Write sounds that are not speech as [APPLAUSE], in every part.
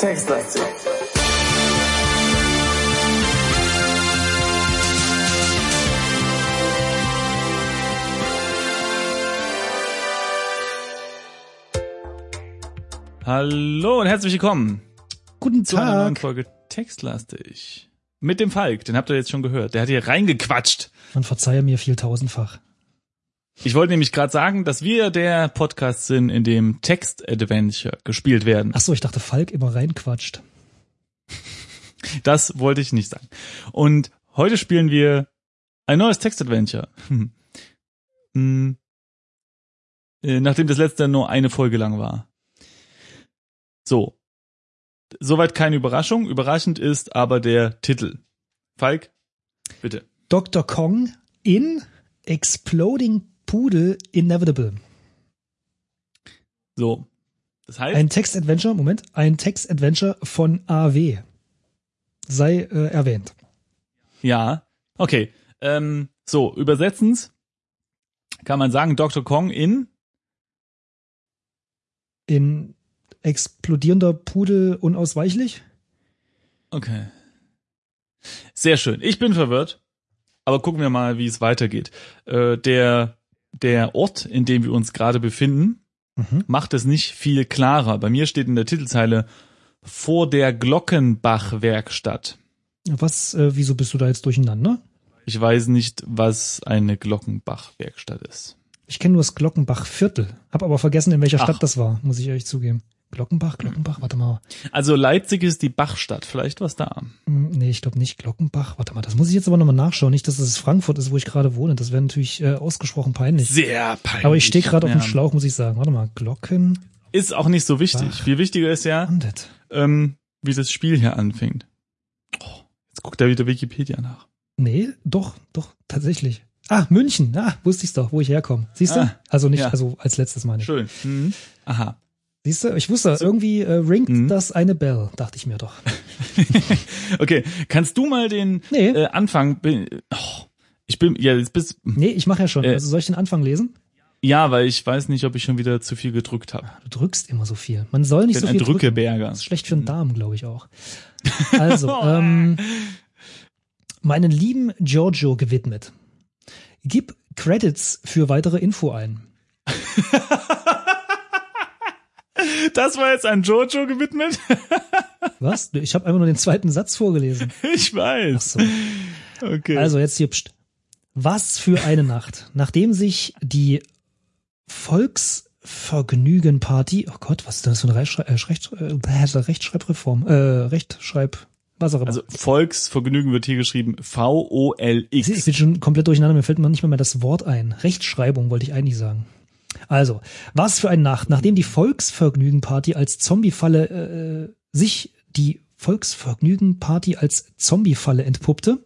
Textlastig. Hallo und herzlich willkommen Guten zu einer neuen Tag. Folge Textlastig. Mit dem Falk, den habt ihr jetzt schon gehört. Der hat hier reingequatscht. Man verzeihe mir viel tausendfach. Ich wollte nämlich gerade sagen, dass wir der Podcast sind, in dem Text-Adventure gespielt werden. Ach so, ich dachte, Falk immer reinquatscht. [LAUGHS] Das wollte ich nicht sagen. Und heute spielen wir ein neues Text-Adventure. Hm. Hm. Äh, Nachdem das letzte nur eine Folge lang war. So. Soweit keine Überraschung. Überraschend ist aber der Titel. Falk, bitte. Dr. Kong in Exploding Poodle Inevitable. So. Das heißt, Ein Text-Adventure, Moment, ein Text-Adventure von AW. Sei äh, erwähnt. ja, okay. Ähm, so, übersetzens kann man sagen, Dr. Kong in In explodierender Pudel unausweichlich? Okay. Sehr schön. Ich bin verwirrt, aber gucken wir mal, wie es weitergeht. Äh, der, der Ort, in dem wir uns gerade befinden, Mhm. macht es nicht viel klarer. Bei mir steht in der Titelzeile vor der Glockenbach-Werkstatt. Was, äh, wieso bist du da jetzt durcheinander? Ich weiß nicht, was eine Glockenbach-Werkstatt ist. Ich kenne nur das Glockenbach-Viertel. Hab aber vergessen, in welcher Ach. Stadt das war, muss ich ehrlich zugeben. Glockenbach, Glockenbach, warte mal. Also Leipzig ist die Bachstadt. Vielleicht was da. Hm, Nee, ich glaube nicht. Glockenbach. Warte mal, das muss ich jetzt aber nochmal nachschauen. Nicht, dass es Frankfurt ist, wo ich gerade wohne. Das wäre natürlich äh, ausgesprochen peinlich. Sehr peinlich. aber ich stehe gerade auf dem Ja. Schlauch, muss ich sagen. Warte mal, Glocken. Ist auch nicht so wichtig. Bach. Viel wichtiger ist ja, ähm, wie das Spiel hier anfängt. Oh, jetzt guckt er wieder Wikipedia nach. Nee, doch, doch, tatsächlich. Ah, München. Ah, wusste ich's doch, wo ich herkomme. Siehst du? Ah, also nicht, ja. also als letztes meine ich. Schön. Mhm. Aha. Siehst du? Ich wusste, irgendwie äh, ringt Mhm. das eine Bell, dachte ich mir doch. [LAUGHS] Okay, kannst du mal den Nee. äh, Anfang? Oh, ich bin ja jetzt bist Nee, ich mache ja schon. Äh. Also soll ich den Anfang lesen? ja, weil ich weiß nicht, ob ich schon wieder zu viel gedrückt habe. Du drückst immer so viel. Man soll nicht Ich so bin ein viel drücken. Drückeberger. Das ist schlecht für den Darm, glaube ich auch. Also, [LAUGHS] ähm, meinen lieben Giorgio gewidmet. Gib Credits für weitere Info ein. [LAUGHS] Das war jetzt an Jojo gewidmet. [LAUGHS] Was? Ich habe einfach nur den zweiten Satz vorgelesen. ich weiß. So. Okay. Also jetzt hier. Pst. Was für eine Nacht. Nachdem sich die Volksvergnügenparty, oh Gott, was ist das für eine Rechtschrei äh, Recht, äh, Rechtschreibreform? Äh, Rechtschreib, was auch immer. also Volksvergnügen wird hier geschrieben V O L Ich bin schon komplett durcheinander, mir fällt mir nicht mehr, mehr das Wort ein. Rechtschreibung wollte ich eigentlich sagen. Also, was für eine Nacht, nachdem die Volksvergnügenparty als Zombiefalle äh, sich die Volksvergnügenparty als Zombiefalle entpuppte,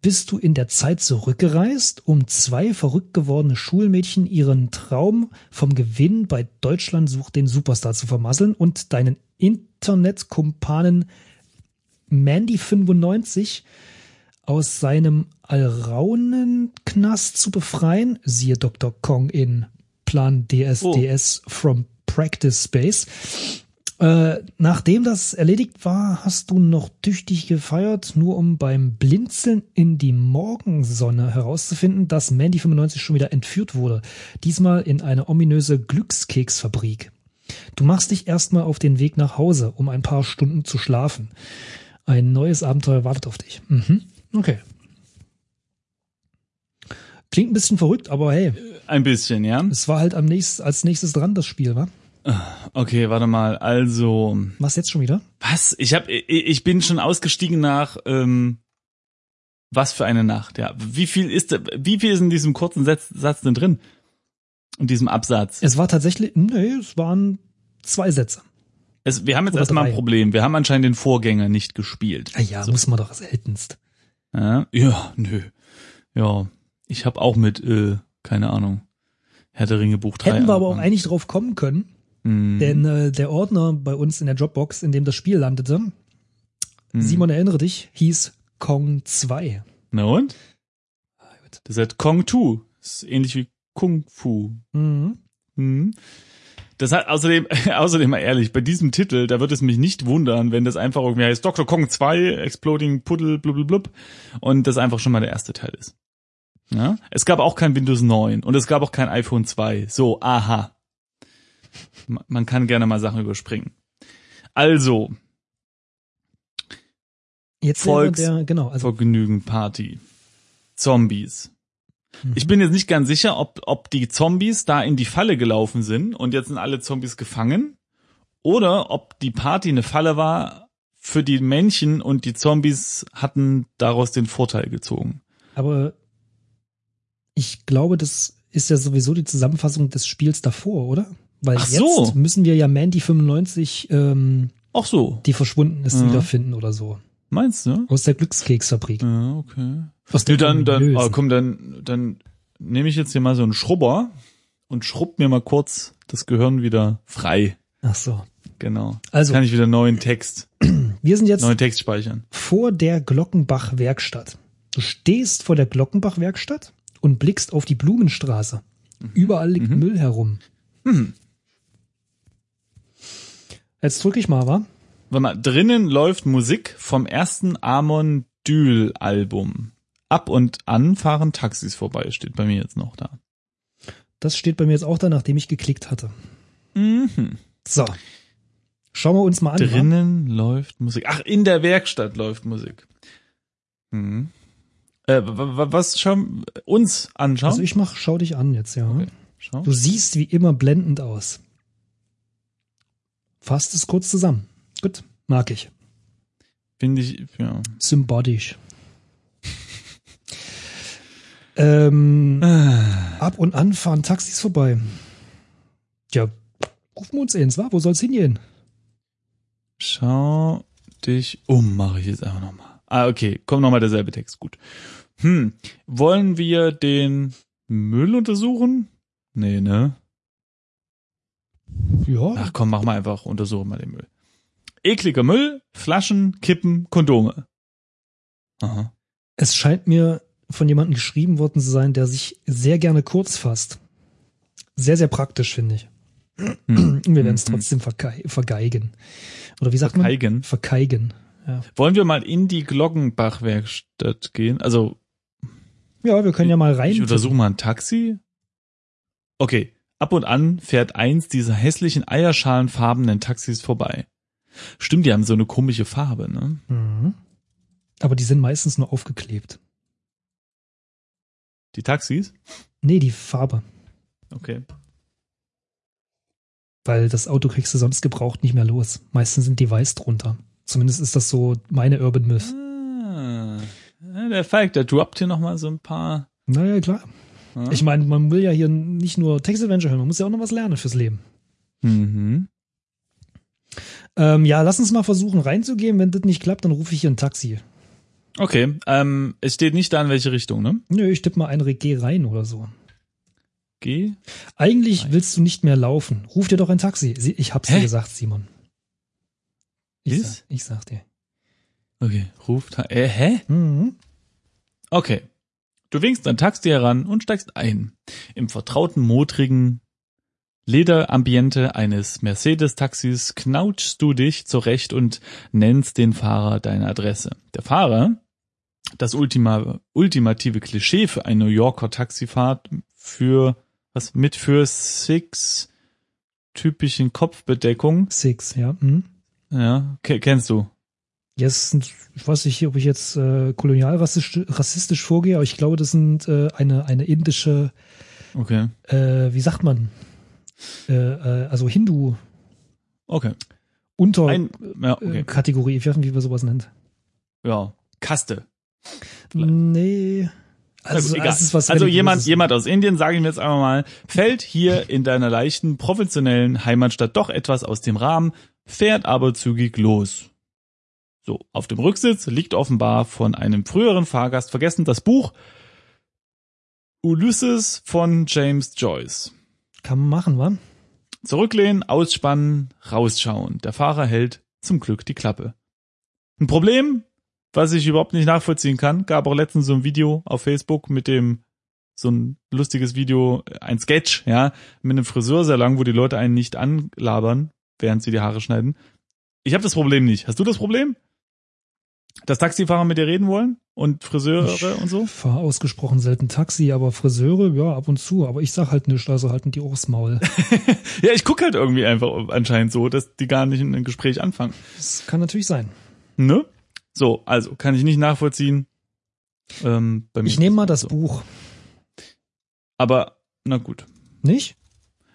bist du in der Zeit zurückgereist, um zwei verrückt gewordene Schulmädchen ihren Traum vom Gewinn bei Deutschland sucht den Superstar zu vermasseln und deinen Internetkumpanen Mandy95 aus seinem Alraunenknast zu befreien, siehe Dr. Kong in Plan DSDS from Practice Space. Äh, nachdem das erledigt war, hast du noch tüchtig gefeiert, nur um beim Blinzeln in die Morgensonne herauszufinden, dass Mandy 95 schon wieder entführt wurde. Diesmal in eine ominöse Glückskeksfabrik. Du machst dich erstmal auf den Weg nach Hause, um ein paar Stunden zu schlafen. Ein neues Abenteuer wartet auf dich. Mhm. Okay. Klingt ein bisschen verrückt, aber hey, Ein bisschen, ja. es war halt am nächst, als nächstes dran das Spiel, wa? Okay, warte mal. Also, Was jetzt schon wieder? was? Ich hab, ich, bin schon ausgestiegen nach ähm, was für eine Nacht. Ja, wie viel ist, wie viel ist in diesem kurzen Satz, Satz denn drin? In diesem Absatz. Es war tatsächlich, nee, es waren zwei Sätze. Es, wir haben jetzt Oder erstmal ein. Problem. Wir haben anscheinend den Vorgänger nicht gespielt. Ah ja, muss man doch seltenst. Ja, ja nö. Ja, ich habe auch mit, äh, keine Ahnung, Herr der Ringe Buch 3 Hätten wir aber auch eigentlich drauf kommen können, Hm, denn äh, der Ordner bei uns in der Dropbox, in dem das Spiel landete, hm. Simon erinnere dich, hieß Kong 2. Na und? Das ist halt Kong 2. Das ist ähnlich wie Kung Fu. Mhm. Hm. Das hat außerdem, [LAUGHS] außerdem mal ehrlich, bei diesem Titel, da wird es mich nicht wundern, wenn das einfach irgendwie heißt Dr. Kong 2, Exploding Puddle, blub, blub, blub, und das einfach schon mal der erste Teil ist. Ja? Es gab auch kein Windows 9 und es gab auch kein iPhone 2. So, aha. Man kann gerne mal Sachen überspringen. Also, Jetzt Volks- der, genau, also Vergnügen Party. Zombies. Mhm. Ich bin jetzt nicht ganz sicher, ob, ob die Zombies da in die Falle gelaufen sind und jetzt sind alle Zombies gefangen oder ob die Party eine Falle war für die Männchen und die Zombies hatten daraus den Vorteil gezogen. aber ich glaube, das ist ja sowieso die Zusammenfassung des Spiels davor, oder? Weil Ach jetzt so. müssen wir ja Mandy 95, ähm, Ach so, die verschwunden ist, Mhm. wiederfinden oder so. meinst du? Aus der Glückskeksfabrik. Ja, okay. Aus Nee, dann, dann, oh, komm, dann, dann nehme ich jetzt hier mal so einen Schrubber und schrubb mir mal kurz das Gehirn wieder frei. Ach so. Genau. Also, Kann ich wieder neuen Text, [CLEARS THROAT] wir sind jetzt neuen Text speichern. vor der Glockenbach-Werkstatt. Du stehst vor der Glockenbach-Werkstatt und blickst auf die Blumenstraße. Überall liegt Mhm. Müll herum. Hm. Jetzt drücke ich mal, wa? Warte mal, drinnen läuft Musik vom ersten Amon Dül Album. Ab und an fahren Taxis vorbei, steht bei mir jetzt noch da. Das steht bei mir jetzt auch da, nachdem ich geklickt hatte. Mhm. So. Schauen wir uns mal an. wa? Drinnen läuft Musik. Ach, in der Werkstatt läuft Musik. Mhm. Äh, wa- wa- was schauen uns anschauen? Also ich mach, schau dich an jetzt, ja. Okay. Schau. Du siehst wie immer blendend aus. Fasst es kurz zusammen. Gut, mag ich. Finde ich, ja. Symbolisch. [LAUGHS] ähm, ab und an fahren Taxis vorbei. Ja, rufen wir uns ins, wa? Wo soll's hingehen? Schau dich um, mache ich jetzt einfach nochmal. Ah, okay, kommt nochmal derselbe Text, gut. Hm, wollen wir den Müll untersuchen? Nee, ne? Ja, Ach komm, mach mal einfach, untersuche mal den Müll. Ekliger Müll, Flaschen, Kippen, Kondome. Aha. es scheint mir von jemandem geschrieben worden zu sein, der sich sehr gerne kurz fasst. Sehr, sehr praktisch, finde ich. Hm. Wir werden es Hm, hm. trotzdem vergei vergeigen. Oder wie sagt man? Vergeigen. Vergeigen. Ja. Wollen wir mal in die Glockenbach-Werkstatt gehen? Also, ja, wir können ja mal rein. ich untersuche mal ein Taxi. Okay, ab und an fährt eins dieser hässlichen eierschalenfarbenen Taxis vorbei. Stimmt, die haben so eine komische Farbe, ne? Mhm. Aber die sind meistens nur aufgeklebt. Die Taxis? Nee, die Farbe. Okay. Weil das Auto kriegst du sonst gebraucht nicht mehr los. Meistens sind die weiß drunter. Zumindest ist das so meine Urban Myth. Ah, der Falk, der droppt hier nochmal so ein paar. Naja, klar. Ja? Ich meine, man will ja hier nicht nur Text-Adventure hören, man muss ja auch noch was lernen fürs Leben. mhm. Ähm, ja, lass uns mal versuchen reinzugehen. Wenn das nicht klappt, dann rufe ich hier ein Taxi. Okay, ähm, es steht nicht da in welche Richtung, ne? Nö, ich tippe mal ein Geh rein oder so. Geh. Eigentlich Rein. willst du nicht mehr laufen. Ruf dir doch ein Taxi. Ich hab's dir Hä? gesagt, Simon. Ich sag, ich sag dir. Okay, ruft. Äh, hä? Mhm. Okay. Du winkst ein Taxi heran und steigst ein. Im vertrauten, modrigen Lederambiente eines Mercedes-Taxis knautschst du dich zurecht und nennst den Fahrer deine Adresse. Der Fahrer, das Ultima, ultimative Klischee für eine New Yorker Taxifahrt für, was, mit für Six typischen Kopfbedeckung. Six, ja. Mhm. Ja, ke- kennst du. Jetzt, sind- ich weiß nicht, ob ich jetzt äh, kolonialrassistisch rassistisch vorgehe, aber ich glaube, das sind äh, eine, eine indische, Okay. äh, wie sagt man, äh, äh, also Hindu Okay. unter Ein, ja, äh, okay. Kategorie, ich weiß nicht, wie man sowas nennt. Ja. Kaste. Vielleicht. Nee. Also, gut, was also jemand, jemand aus Indien, sage ich mir jetzt einmal mal, fällt hier in deiner leichten, professionellen Heimatstadt doch etwas aus dem Rahmen, fährt aber zügig los. So, auf dem Rücksitz liegt offenbar von einem früheren Fahrgast vergessen das Buch Ulysses von James Joyce. Kann man machen, wa? Zurücklehnen, ausspannen, rausschauen. Der Fahrer hält zum Glück die Klappe. Ein Problem, was ich überhaupt nicht nachvollziehen kann, gab auch letztens so ein Video auf Facebook mit dem so ein lustiges Video, ein Sketch, ja, mit einem Friseursalon, wo die Leute einen nicht anlabern, während sie die Haare schneiden. Ich habe das Problem nicht. Hast du das Problem? Dass Taxifahrer mit dir reden wollen und Friseure Ich und so? Fahr ausgesprochen selten Taxi, aber Friseure, ja, ab und zu. Aber ich sag halt nichts, also halten die Ohrs Maul. [LAUGHS] Ja, ich guck halt irgendwie einfach anscheinend so, dass die gar nicht in ein Gespräch anfangen. Das kann natürlich sein. Ne? So, also kann ich nicht nachvollziehen. Ähm, Ich nehme mal das so. Buch. Aber na gut. Nicht?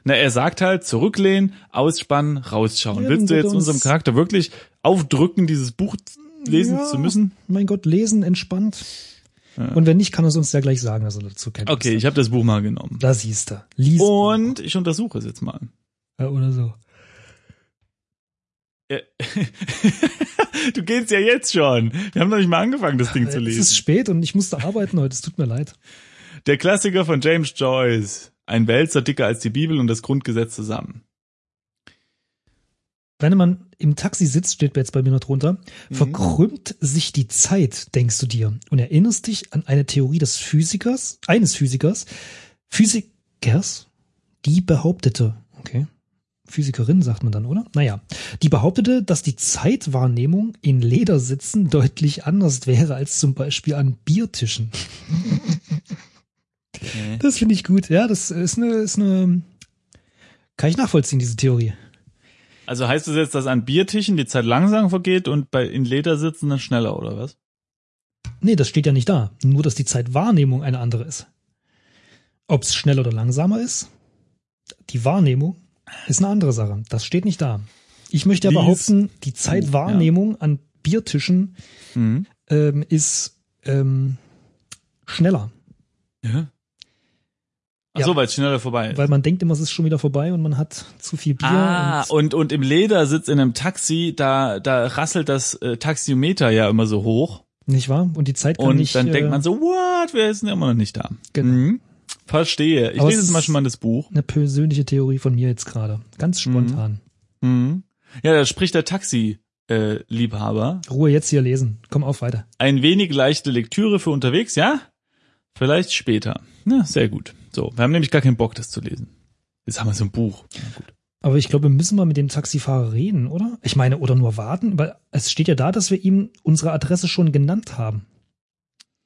Na, er sagt halt, zurücklehnen, ausspannen, rausschauen. Ja, Willst du jetzt uns- unserem Charakter wirklich aufdrücken, dieses Buch lesen Ja. zu müssen? Mein Gott, lesen entspannt. Ja. Und wenn nicht, kann er es uns ja gleich sagen, dass er dazu kennt. Okay, ich habe das Buch mal genommen. Da siehst du. Lies Und ich untersuche es jetzt mal. ja, oder so. Ja. [LAUGHS] du gehst ja jetzt schon. Wir haben noch nicht mal angefangen, das Ding zu Es ist lesen. spät und ich musste arbeiten heute. Es tut mir leid. Der Klassiker von James Joyce. Ein Wälzer dicker als die Bibel und das Grundgesetz zusammen. Wenn man im Taxi sitzt, steht jetzt bei mir noch drunter, Mhm. verkrümmt sich die Zeit, denkst du dir, und erinnerst dich an eine Theorie des Physikers, eines Physikers, Physikers, die behauptete, okay, Physikerin sagt man dann, oder? Naja, die behauptete, dass die Zeitwahrnehmung in Ledersitzen deutlich anders wäre als zum Beispiel an Biertischen. Das finde ich gut, ja, das ist eine, ist eine, kann ich nachvollziehen, diese Theorie. Also heißt das jetzt, dass an Biertischen die Zeit langsam vergeht und bei in Ledersitzen dann schneller, oder was? Nee, das steht ja nicht da. Nur, dass die Zeitwahrnehmung eine andere ist. Ob es schneller oder langsamer ist, die Wahrnehmung ist eine andere Sache. Das steht nicht da. Ich möchte ja behaupten, die Zeitwahrnehmung an Biertischen Mhm. ähm, ist ähm, schneller. Ja. Ach Ja. so, weil es schneller vorbei ist. Weil man denkt immer, es ist schon wieder vorbei und man hat zu viel Bier. Ah, und, und, und im Ledersitz in einem Taxi, da, da rasselt das äh, Taxiometer ja immer so hoch. nicht wahr? Und die Zeit kann Und nicht. dann äh, denkt man so, what, wir sind ja immer noch nicht da. Genau. Mhm. Verstehe. Ich Aber lese es jetzt mal schon mal das Buch. Eine persönliche Theorie von mir jetzt gerade. Ganz spontan. Mhm. Ja, da spricht der Taxi-Liebhaber. Ruhe jetzt hier lesen. Komm auf weiter. Ein wenig leichte Lektüre für unterwegs, ja? Vielleicht später. Ja, sehr gut. So, wir haben nämlich gar keinen Bock, das zu lesen. Jetzt haben wir so ein Buch. Aber ich glaube, wir müssen mal mit dem Taxifahrer reden, oder? Ich meine, oder nur warten, weil es steht ja da, dass wir ihm unsere Adresse schon genannt haben.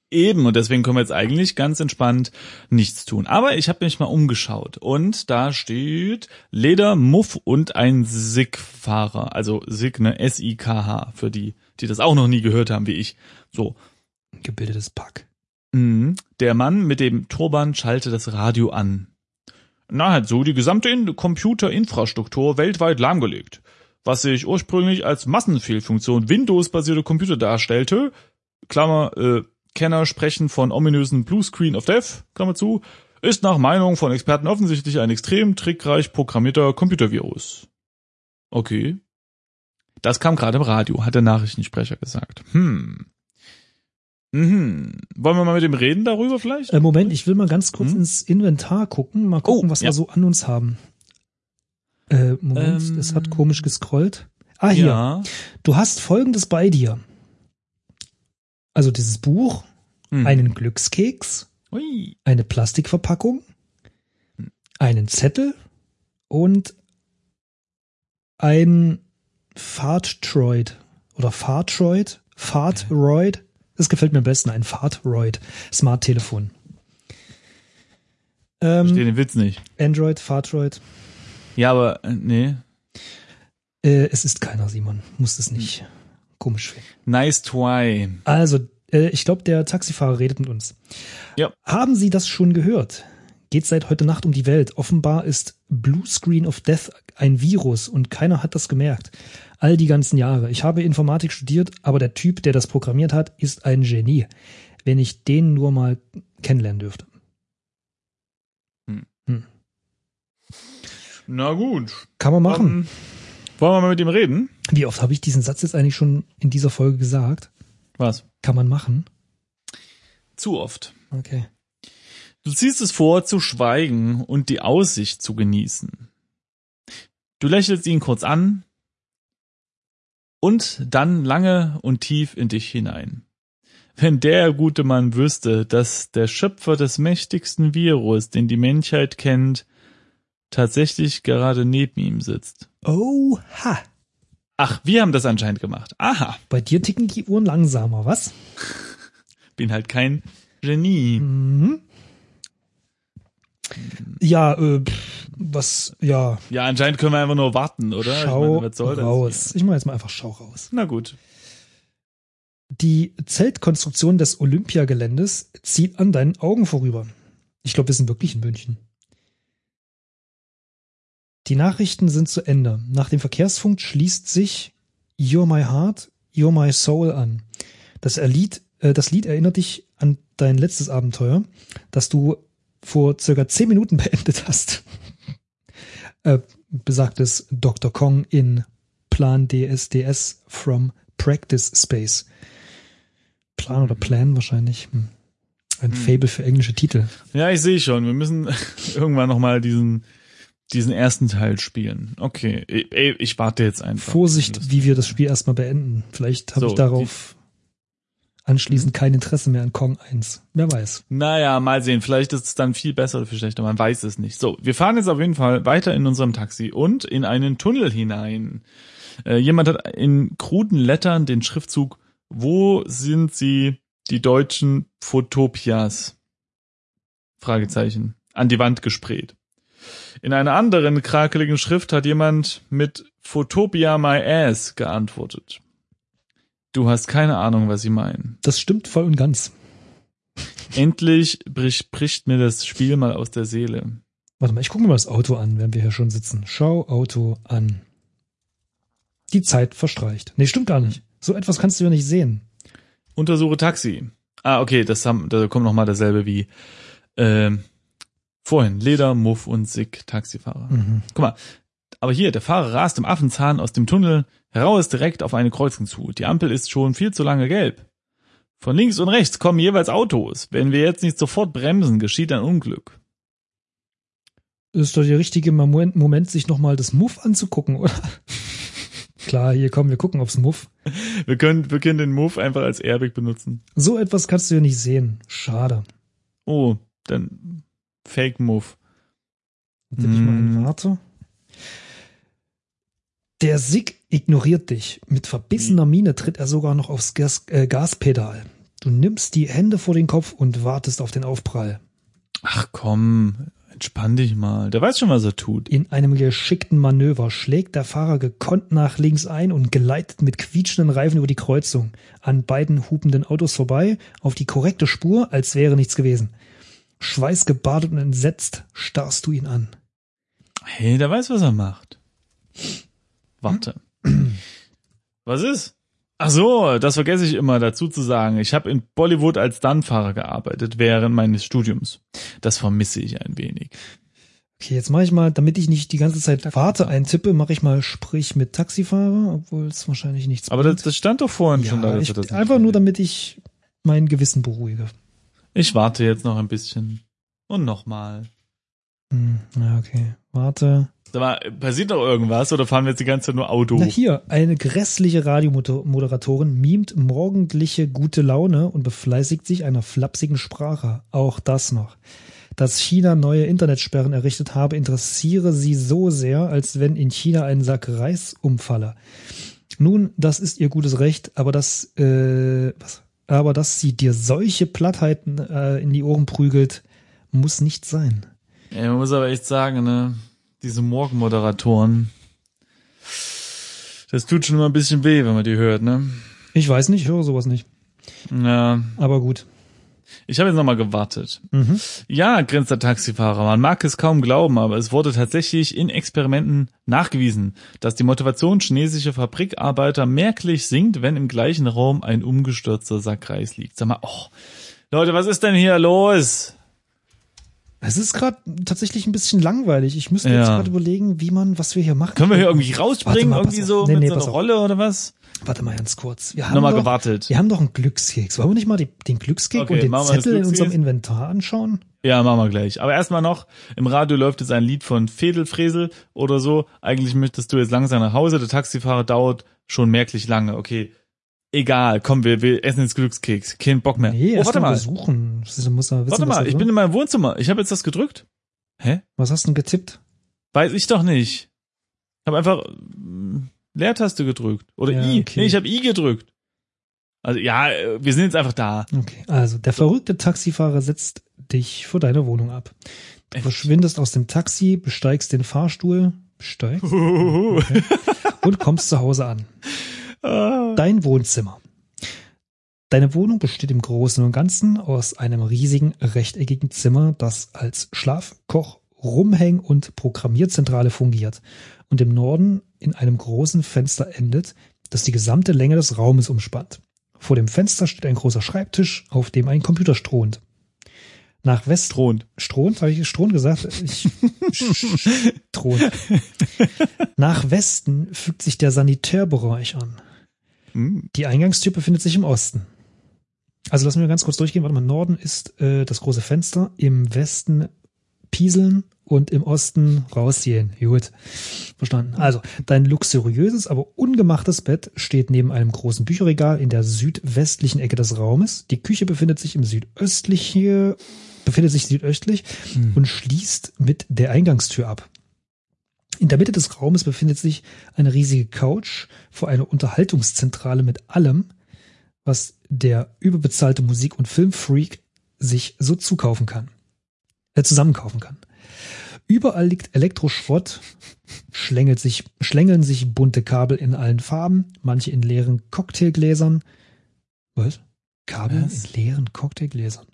Eben, und deswegen können wir jetzt eigentlich ganz entspannt nichts tun. Aber ich habe mich mal umgeschaut und da steht Leder, Muff und ein SIG-Fahrer. Also SIG, ne, S-I-K-H, für die, die das auch noch nie gehört haben, wie ich. So. Gebildetes Pack. Mhm. Der Mann mit dem Turban schaltet das Radio an. Na, hat so die gesamte In- Computerinfrastruktur weltweit lahmgelegt. Was sich ursprünglich als Massenfehlfunktion Windows-basierte Computer darstellte, Klammer, äh, Kenner sprechen von ominösen Bluescreen of Death, Klammer zu, ist nach Meinung von Experten offensichtlich ein extrem trickreich programmierter Computervirus. Okay. Das kam gerade im Radio, hat der Nachrichtensprecher gesagt. Hm. Mhm. Wollen wir mal mit dem reden darüber vielleicht? Äh, Moment, ich will mal ganz kurz Hm? ins Inventar gucken, mal gucken, Oh, was ja. wir so an uns haben. Äh, Moment, Ähm, es hat komisch gescrollt. Ah, hier. Ja. Du hast folgendes bei dir. Also dieses Buch, Hm. einen Glückskeks, Ui. eine Plastikverpackung, einen Zettel und ein Fahrtroid oder Fahrtroid, Fahrtroid. Das gefällt mir am besten, ein Fahrtroid, Smart-Telefon. Verstehe Ähm, den Witz nicht. Android, Fahrtroid. Ja, aber äh, nee. Äh, es ist keiner, Simon. Muss es nicht. Komisch finden. Nice try. Also, äh, ich glaube, der Taxifahrer redet mit uns. Ja. Haben Sie das schon gehört? Geht seit heute Nacht um die Welt. Offenbar ist Blue Screen of Death ein Virus und keiner hat das gemerkt. All die ganzen Jahre. Ich habe Informatik studiert, aber der Typ, der das programmiert hat, ist ein Genie. Wenn ich den nur mal kennenlernen dürfte. Na gut. Kann man machen. Ähm, wollen wir mal mit ihm reden? Wie oft habe ich diesen Satz jetzt eigentlich schon in dieser Folge gesagt? Was? Kann man machen. Zu oft. Okay. Du ziehst es vor, zu schweigen und die Aussicht zu genießen. Du lächelst ihn kurz an und dann lange und tief in dich hinein. Wenn der gute Mann wüsste, dass der Schöpfer des mächtigsten Virus, den die Menschheit kennt, tatsächlich gerade neben ihm sitzt. Oha. Ach, wir haben das anscheinend gemacht. Aha. Bei dir ticken die Uhren langsamer, was? [LAUGHS] Bin halt kein Genie. Mhm. Ja, äh, was, ja, Ja, anscheinend können wir einfach nur warten, oder? schau ich meine, was soll das raus. Ich mache jetzt mal einfach schau raus. Na gut. Die Zeltkonstruktion des Olympiageländes zieht an deinen Augen vorüber. Ich glaube, wir sind wirklich in München. Die Nachrichten sind zu Ende. Nach dem Verkehrsfunk schließt sich You're My Heart, You're My Soul an. Das Lied, äh, das Lied erinnert dich an dein letztes Abenteuer, das du vor circa zehn Minuten [LAUGHS] beendet hast. äh, besagtes Dr. Kong in Plan DSDS from Practice Space. Plan oder Plan wahrscheinlich. Hm. Ein Fable für englische Titel. Ja, ich sehe schon. Wir müssen [LAUGHS] irgendwann nochmal diesen, diesen ersten Teil spielen. Okay, ey, ich warte jetzt einfach. Vorsicht, wie wir das Spiel erstmal beenden. Vielleicht habe So, ich darauf anschließend kein Interesse mehr an Kong 1. Wer weiß. Naja, mal sehen. Vielleicht ist es dann viel besser oder viel schlechter. Man weiß es nicht. So, wir fahren jetzt auf jeden Fall weiter in unserem Taxi und in einen Tunnel hinein. Äh, jemand hat in kruden Lettern den Schriftzug Wo sind sie, die deutschen Fotopias? Fragezeichen. An die Wand gesprayt. In einer anderen krakeligen Schrift hat jemand mit Photopia my ass geantwortet. Du hast keine Ahnung, was sie meinen. Das stimmt voll und ganz. Endlich bricht, bricht mir das Spiel mal aus der Seele. Warte mal, ich gucke mir mal das Auto an, während wir hier schon sitzen. Schau Auto an. Die Zeit verstreicht. Nee, stimmt gar nicht. So etwas kannst du ja nicht sehen. Untersuche Taxi. Ah, okay, das haben, da kommt nochmal dasselbe wie ähm, vorhin. Leder, Muff und Sick, Taxifahrer. Mhm. Guck mal, aber hier, der Fahrer rast im Affenzahn aus dem Tunnel heraus direkt auf eine Kreuzung zu. Die Ampel ist schon viel zu lange gelb. Von links und rechts kommen jeweils Autos. Wenn wir jetzt nicht sofort bremsen, geschieht ein Unglück. Das ist doch der richtige Moment, Moment sich nochmal das Muff anzugucken, oder? [LAUGHS] Klar, hier kommen wir gucken aufs Muff. Wir können, wir können den Move einfach als Airbag benutzen. So etwas kannst du ja nicht sehen. Schade. Oh, dann Fake. Wenn ich mal Mm. warte. Der Sig ignoriert dich. Mit verbissener Miene tritt er sogar noch aufs Gas, äh, Gaspedal. Du nimmst die Hände vor den Kopf und wartest auf den Aufprall. Ach komm, entspann dich mal. Der weiß schon, was er tut. In einem geschickten Manöver schlägt der Fahrer gekonnt nach links ein und gleitet mit quietschenden Reifen über die Kreuzung, an beiden hupenden Autos vorbei, auf die korrekte Spur, als wäre nichts gewesen. Schweißgebadet und entsetzt starrst du ihn an. Hey, der weiß, was er macht. Warte. Was ist? Ach so, das vergesse ich immer dazu zu sagen. Ich habe in Bollywood als Stuntfahrer gearbeitet während meines Studiums. Das vermisse ich ein wenig. Okay, jetzt mache ich mal, damit ich nicht die ganze Zeit Warte eintippe, mache ich mal Sprich mit Taxifahrer, obwohl es wahrscheinlich nichts Aber das, das stand doch vorhin schon da. ja, ich, das einfach nur, damit ich mein Gewissen beruhige. Ich warte jetzt noch ein bisschen. Und nochmal. Hm, ja, okay. Warte. Sag mal, passiert doch irgendwas oder fahren wir jetzt die ganze Zeit nur Auto? Na hier, eine grässliche Radiomoderatorin mimt morgendliche gute Laune und befleißigt sich einer flapsigen Sprache. Auch das noch. Dass China neue Internetsperren errichtet habe, interessiere sie so sehr, als wenn in China ein Sack Reis umfalle. Nun, das ist ihr gutes Recht, aber das, äh, was? Aber dass sie dir solche Plattheiten äh, in die Ohren prügelt, muss nicht sein. Ja, man muss aber echt sagen, ne, diese Morgenmoderatoren, das tut schon immer ein bisschen weh, wenn man die hört, ne? Ich weiß nicht, ich höre sowas nicht. Ja, Aber gut. ich habe jetzt nochmal gewartet. Mhm. Ja, grinst der Taxifahrer. Man mag es kaum glauben, aber es wurde tatsächlich in Experimenten nachgewiesen, dass die Motivation chinesischer Fabrikarbeiter merklich sinkt, wenn im gleichen Raum ein umgestürzter Sack Reis liegt. Sag mal, oh, Leute, was ist denn hier los? Es ist gerade tatsächlich ein bisschen langweilig. Ich müsste jetzt Ja. gerade überlegen, wie man, was wir hier machen. Können wir hier irgendwie rausspringen, mal, irgendwie so Nee, mit nee, so einer. Rolle oder was? Warte mal ganz kurz. Wir haben Nochmal doch, gewartet. Wir haben doch einen Glückskeks. Wollen wir nicht mal die, den Glückskeks Okay, und den Zettel in unserem Inventar anschauen? Ja, machen wir gleich. Aber erstmal noch, im Radio läuft jetzt ein Lied von Fedelfresel oder so. Eigentlich möchtest du jetzt langsam nach Hause. Der Taxifahrer dauert schon merklich lange. Okay, Egal, komm, wir, wir essen jetzt Glückskeks. Kein Bock mehr. Nee, oh, warte mal besuchen. Muss wissen, Warte mal, ich bin in meinem Wohnzimmer. Ich habe jetzt das gedrückt. Hä? Was hast du denn getippt? Weiß ich doch nicht. Ich habe einfach mm, Leertaste gedrückt. Oder Ja, I. okay. Nee, ich habe I gedrückt. Also ja, wir sind jetzt einfach da. Okay, also der verrückte Taxifahrer setzt dich vor deiner Wohnung ab. Du Echt? verschwindest aus dem Taxi, besteigst den Fahrstuhl, besteigst [LAUGHS] okay, und kommst zu Hause an. Dein Wohnzimmer. Deine Wohnung besteht im Großen und Ganzen aus einem riesigen rechteckigen Zimmer, das als Schlaf-, Koch-, Rumhäng- und Programmierzentrale fungiert und im Norden in einem großen Fenster endet, das die gesamte Länge des Raumes umspannt. Vor dem Fenster steht ein großer Schreibtisch, auf dem ein Computer stront. Nach West Thront. Stront, habe ich Stront gesagt? Ich, [LAUGHS] Stront. Nach Westen fügt sich der Sanitärbereich an. Hm. Die Eingangstür befindet sich im Osten. Also lassen wir ganz kurz durchgehen. Warte mal, Norden ist äh, das große Fenster, im Westen pieseln und im Osten rausziehen. Gut, verstanden. Also, dein luxuriöses, aber ungemachtes Bett steht neben einem großen Bücherregal in der südwestlichen Ecke des Raumes. Die Küche befindet sich im südöstlichen, befindet sich südöstlich Hm. und schließt mit der Eingangstür ab. In der Mitte des Raumes befindet sich eine riesige Couch vor einer Unterhaltungszentrale mit allem, was der überbezahlte Musik- und Filmfreak sich so zukaufen kann, äh, zusammenkaufen kann. Überall liegt Elektroschrott, schlängelt sich, schlängeln sich bunte Kabel in allen Farben, manche in leeren Cocktailgläsern. Was? Kabel Was? in leeren Cocktailgläsern?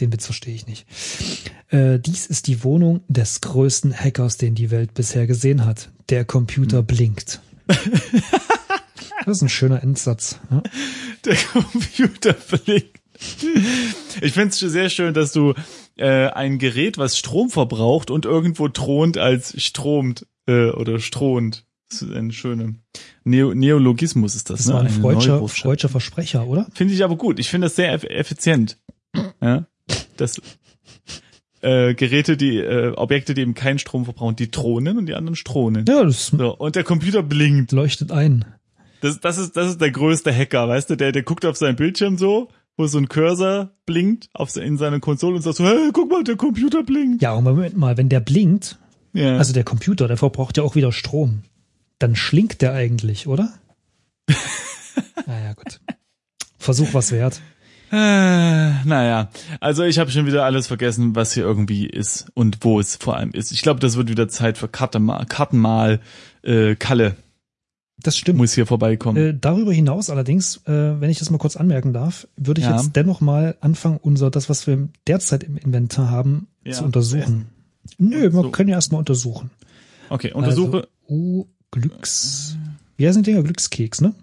Den Witz verstehe ich nicht. Äh, dies ist die Wohnung des größten Hackers, den die Welt bisher gesehen hat. Der Computer Hm. blinkt. [LAUGHS] Das ist ein schöner Endsatz. Ja? Der Computer blinkt. Ich finde es sehr schön, dass du äh, ein Gerät, was Strom verbraucht und irgendwo thront als stromt äh, oder strohend. Das ist ein schöner Neo Neologismus ist das, Das ne? war ein freudscher, freudscher Versprecher, oder? Finde ich aber gut. Ich finde das sehr eff effizient. Ja? Das äh, Geräte, die äh, Objekte, die eben keinen Strom verbrauchen, die thronen und die anderen stronen. Ja, das So, und der Computer blinkt. leuchtet ein. Das, das, ist, das ist der größte Hacker, weißt du? Der, der guckt auf seinen Bildschirm so, wo so ein Cursor blinkt auf, in seiner Konsole und sagt so, hey, guck mal, der Computer blinkt. Ja, und Moment mal, wenn der blinkt, Ja. also der Computer, der verbraucht ja auch wieder Strom. Dann schlingt der eigentlich, oder? [LAUGHS] naja, gut. Versuch was wert. Äh, naja, also ich habe schon wieder alles vergessen, was hier irgendwie ist und wo es vor allem ist. Ich glaube, das wird wieder Zeit für Kartenmal, Kartenmal äh, Kalle Das stimmt. muss hier vorbeikommen. Äh, darüber hinaus allerdings, äh, wenn ich das mal kurz anmerken darf, würde ich Ja. jetzt dennoch mal anfangen, unser, das, was wir derzeit im Inventar haben, Ja, zu untersuchen. Nö, wir So. können ja erstmal untersuchen. Okay, untersuche. Also, oh, Glücks. Wie heißen die Dinger? Glückskeks, ne?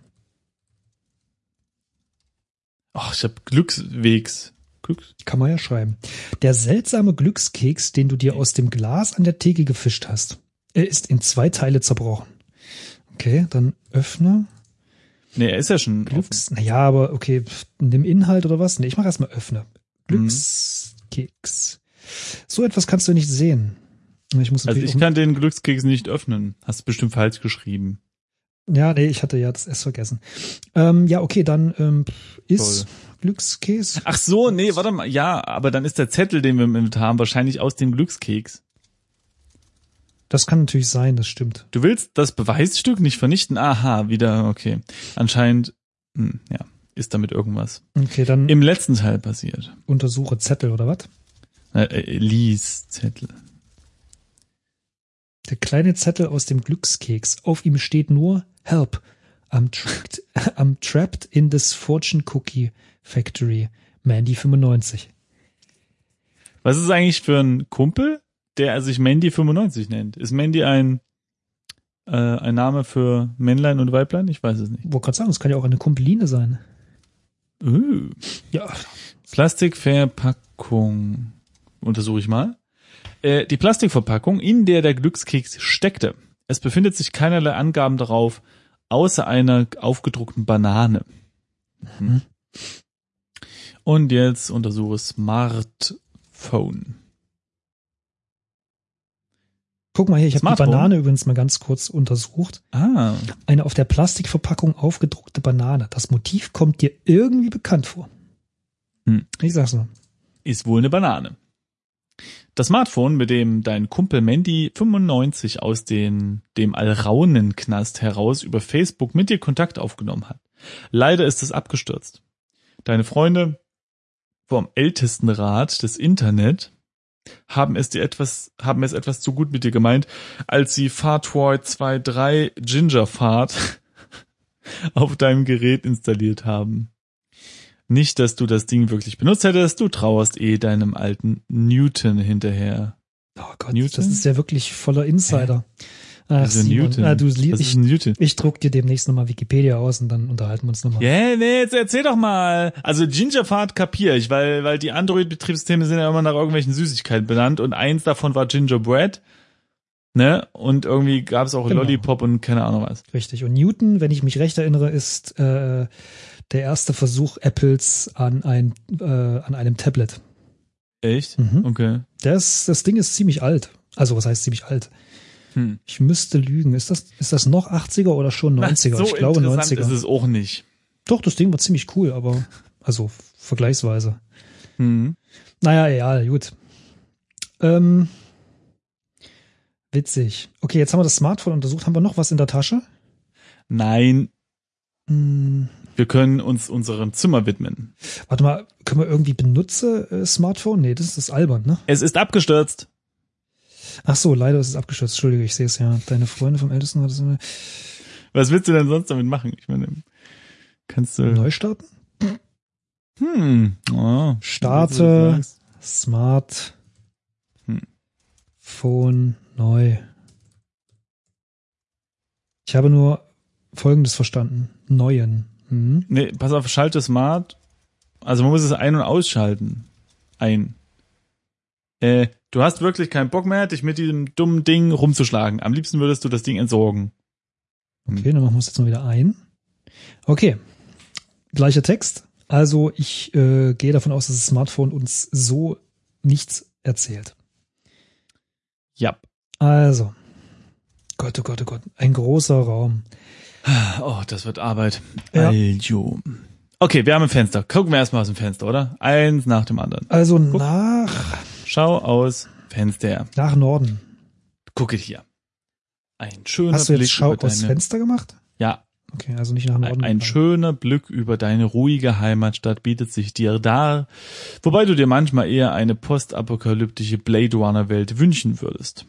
Ach, ich habe Glückswegs. Glücks. Kann man ja schreiben. Der seltsame Glückskeks, den du dir aus dem Glas an der Theke gefischt hast, er ist in zwei Teile zerbrochen. Okay, dann öffne. Nee, er ist ja schon. Glücks. Naja, aber okay, nimm Inhalt oder was? Nee, ich mache erstmal öffne. Glückskeks. So etwas kannst du nicht sehen. Ich muss Also ich kann den Glückskeks nicht öffnen. Hast bestimmt falsch geschrieben. Ja, nee, ich hatte ja das S vergessen. Ähm, ja, okay, dann ähm, ist Toll. Glückskäse. Ach so, nee, warte mal. Ja, aber dann ist der Zettel, den wir im Inventar haben, wahrscheinlich aus dem Glückskeks. Das kann natürlich sein, das stimmt. Du willst das Beweisstück nicht vernichten? Aha, wieder, okay. Anscheinend, hm, ja, ist damit irgendwas. Okay, dann Im letzten Teil passiert. untersuche Zettel oder was? Äh, äh, Lies Zettel. Der kleine Zettel aus dem Glückskeks. Auf ihm steht nur Help. I'm trapped, [LAUGHS] I'm trapped in this fortune cookie factory. Mandy 95. Was ist eigentlich für ein Kumpel, der sich Mandy 95 nennt? Ist Mandy ein, äh, ein Name für Männlein und Weiblein? Ich weiß es nicht. Wollte gerade sagen, es kann ja auch eine Kumpeline sein. Uh. Ja, Plastikverpackung. Untersuche ich mal. Äh, die Plastikverpackung, in der der Glückskeks steckte. Es befindet sich keinerlei Angaben darauf, außer einer aufgedruckten Banane. Mhm. Und jetzt untersuche Smartphone. Guck mal hier, ich habe die? Banane übrigens mal ganz kurz untersucht. Ah, Eine auf der Plastikverpackung aufgedruckte Banane. Das Motiv kommt dir irgendwie bekannt vor. Hm. Ich sag's nur. ist wohl eine Banane. Das Smartphone, mit dem dein Kumpel Mandy 95 aus den, dem Alraunenknast heraus über Facebook mit dir Kontakt aufgenommen hat. Leider ist es abgestürzt. Deine Freunde vom Ältestenrat des Internet haben es dir etwas, haben es etwas zu gut mit dir gemeint, als sie Fartroid 2.3 Gingerfahrt [LAUGHS] auf deinem Gerät installiert haben. Nicht, dass du das Ding wirklich benutzt hättest, du trauerst eh deinem alten Newton hinterher. Oh Gott, Newton? das ist ja wirklich voller Insider. Ach, Also Simon, Newton. Ah, du, ich, ein Newton? ich druck dir demnächst nochmal Wikipedia aus und dann unterhalten wir uns nochmal. Ja, nee, jetzt erzähl doch mal. Also Gingerfahrt kapier ich, weil, weil die Android-Betriebssysteme sind ja immer nach irgendwelchen Süßigkeiten benannt und eins davon war Gingerbread. Ne? Und irgendwie gab es auch Genau. Lollipop und keine Ahnung was. Richtig. Und Newton, wenn ich mich recht erinnere, ist äh, der erste Versuch Apples an ein äh, an einem Tablet. Echt? Mhm. Okay. Das, das Ding ist ziemlich alt. Also was heißt ziemlich alt? Hm. Ich müsste lügen. Ist das, ist das noch 80er oder schon 90er? so ich glaube interessant 90er. ist es auch nicht. Doch, das Ding war ziemlich cool, aber also vergleichsweise. Hm. Naja, egal, gut. Ähm, witzig. Okay, jetzt haben wir das Smartphone untersucht. Haben wir noch was in der Tasche? Nein, Hm, wir können uns unserem Zimmer widmen. warte mal, können wir irgendwie benutze äh, Smartphone? Nee, das ist das albern, ne? Es ist abgestürzt. Ach so, leider ist es abgestürzt. Entschuldige, ich sehe es ja. Deine Freunde vom Ältesten hat es Was willst du denn sonst damit machen? Ich meine, kannst du. neu starten? Hm. Oh, Starte. Smart Hm. Phone neu. Ich habe nur Folgendes verstanden. Neuen. Hm? Nee, pass auf, schalte Smart. Also man muss es ein- und ausschalten. Ein. Äh, du hast wirklich keinen Bock mehr, dich mit diesem dummen Ding rumzuschlagen. Am liebsten würdest du das Ding entsorgen. Okay, dann machen wir es jetzt mal wieder ein. Okay. Gleicher Text. Also ich äh, gehe davon aus, dass das Smartphone uns so nichts erzählt. Ja. Also. Gott, oh Gott, oh Gott. Ein großer Raum. Oh, das wird Arbeit. Ja. Also. Okay, wir haben ein Fenster. Gucken wir erstmal aus dem Fenster, oder? Eins nach dem anderen. Also nach, Schau aus Fenster. nach Norden. Gucke hier. Ein schöner Hast du Blick jetzt Schau über aus deine, Fenster gemacht? Ja, Okay, also nicht nach Norden. ein, ein schöner Blick über deine ruhige Heimatstadt bietet sich dir dar, wobei du dir manchmal eher eine postapokalyptische Blade Runner Welt wünschen würdest.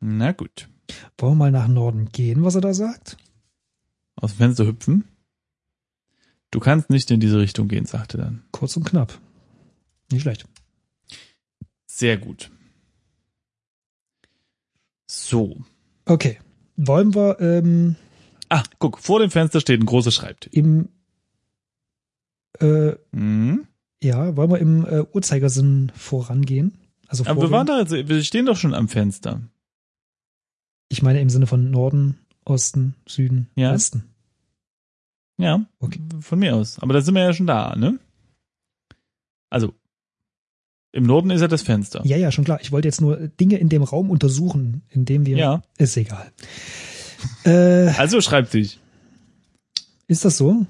Na gut. Wollen wir mal nach Norden gehen, was er da sagt? Aus dem Fenster hüpfen? Du kannst nicht in diese Richtung gehen, sagte dann. Kurz und knapp. Nicht schlecht. Sehr gut. So. Okay. Wollen wir ähm, Ah, guck, vor dem Fenster steht ein großer Schreibtisch. im äh, Mhm. ja, wollen wir im äh, Uhrzeigersinn vorangehen? Also Aber wir vorgehen? waren doch jetzt, wir stehen doch schon am Fenster. Ich meine im Sinne von Norden, Osten, Süden, Ja. Westen. Ja, Okay. von mir aus. Aber da sind wir ja schon da, ne? Also, im Norden ist ja das Fenster. Ja, ja, schon klar. Ich wollte jetzt nur Dinge in dem Raum untersuchen, in dem wir. Ja. Ist egal. Äh, Also Schreibtisch. ist das so?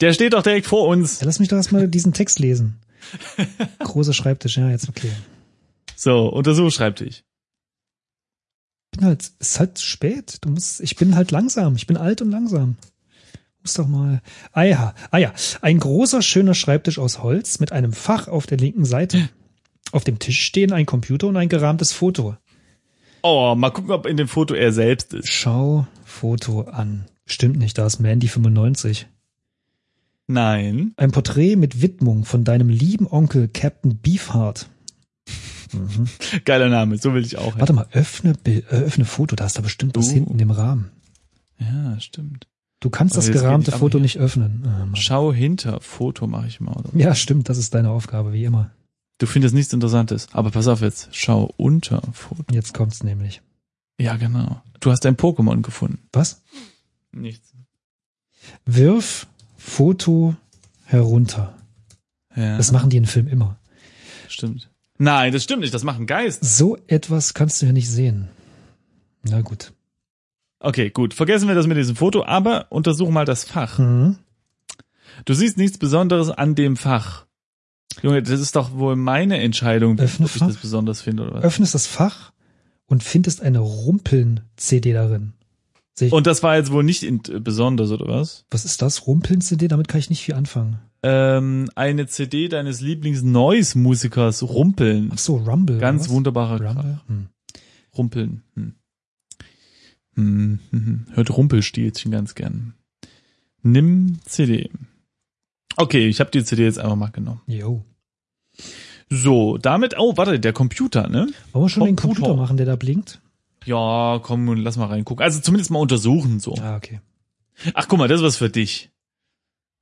Der steht doch direkt vor uns. Ja, lass mich doch erstmal diesen Text lesen. [LAUGHS] Großer Schreibtisch, ja, jetzt okay. So, untersuch Schreibtisch. bin halt, es ist halt spät. Du musst, ich bin halt langsam. Ich bin alt und langsam. Muss doch mal. Ah ja, ah ja. Ein großer, schöner Schreibtisch aus Holz mit einem Fach auf der linken Seite. Auf dem Tisch stehen ein Computer und ein gerahmtes Foto. Oh, mal gucken, ob in dem Foto er selbst ist. Schau Foto an. Stimmt nicht, da ist Mandy 95. Nein. Ein Porträt mit Widmung von deinem lieben Onkel Captain Beefheart. Mhm. Geiler Name, so will ich auch. Warte mal, öffne, Bild, äh, öffne Foto, da ist da bestimmt was Uh. hinten im Rahmen. Ja, stimmt. Du kannst Aber das gerahmte nicht, Foto nicht öffnen. Mann. Schau hinter Foto mache ich mal. Oder? Ja, stimmt, das ist deine Aufgabe, wie immer. Du findest nichts Interessantes. Aber pass auf jetzt. Schau unter Foto. Jetzt kommt's nämlich. Ja, genau. Du hast ein Pokémon gefunden. Was? Nichts. Wirf Foto herunter. Ja, Das machen die in Film immer. stimmt. Nein, das stimmt nicht. Das macht ein Geist. So etwas kannst du ja nicht sehen. Na gut. Okay, gut. Vergessen wir das mit diesem Foto, aber untersuch mal das Fach. Mhm. Du siehst nichts Besonderes an dem Fach. Junge, das ist doch wohl meine Entscheidung, Öffne ob ich Fach. das besonders finde oder was. Öffnest das Fach und findest eine Rumpeln-CD darin. Sehe ich, Und das war jetzt wohl nicht in, äh, besonders, oder was? was ist das? Rumpeln-CD? Damit kann ich nicht viel anfangen. Ähm, eine CD deines Lieblings-Noise-Musikers Rumpeln. Ach so, Rumble. Ganz wunderbarer Rumble? Hm. Rumpeln. Hm. Hm, hm, hm. Hört Rumpelstilzchen ganz gern. Nimm CD. Okay, ich habe die CD jetzt einfach mal genommen. Jo. So, damit, oh, warte, der Computer, ne? Wollen wir schon den Computer. Computer machen, der da blinkt? Ja, komm, und lass mal reingucken. Also zumindest mal untersuchen, so. Ah, okay. Ach, guck mal, das ist was für dich.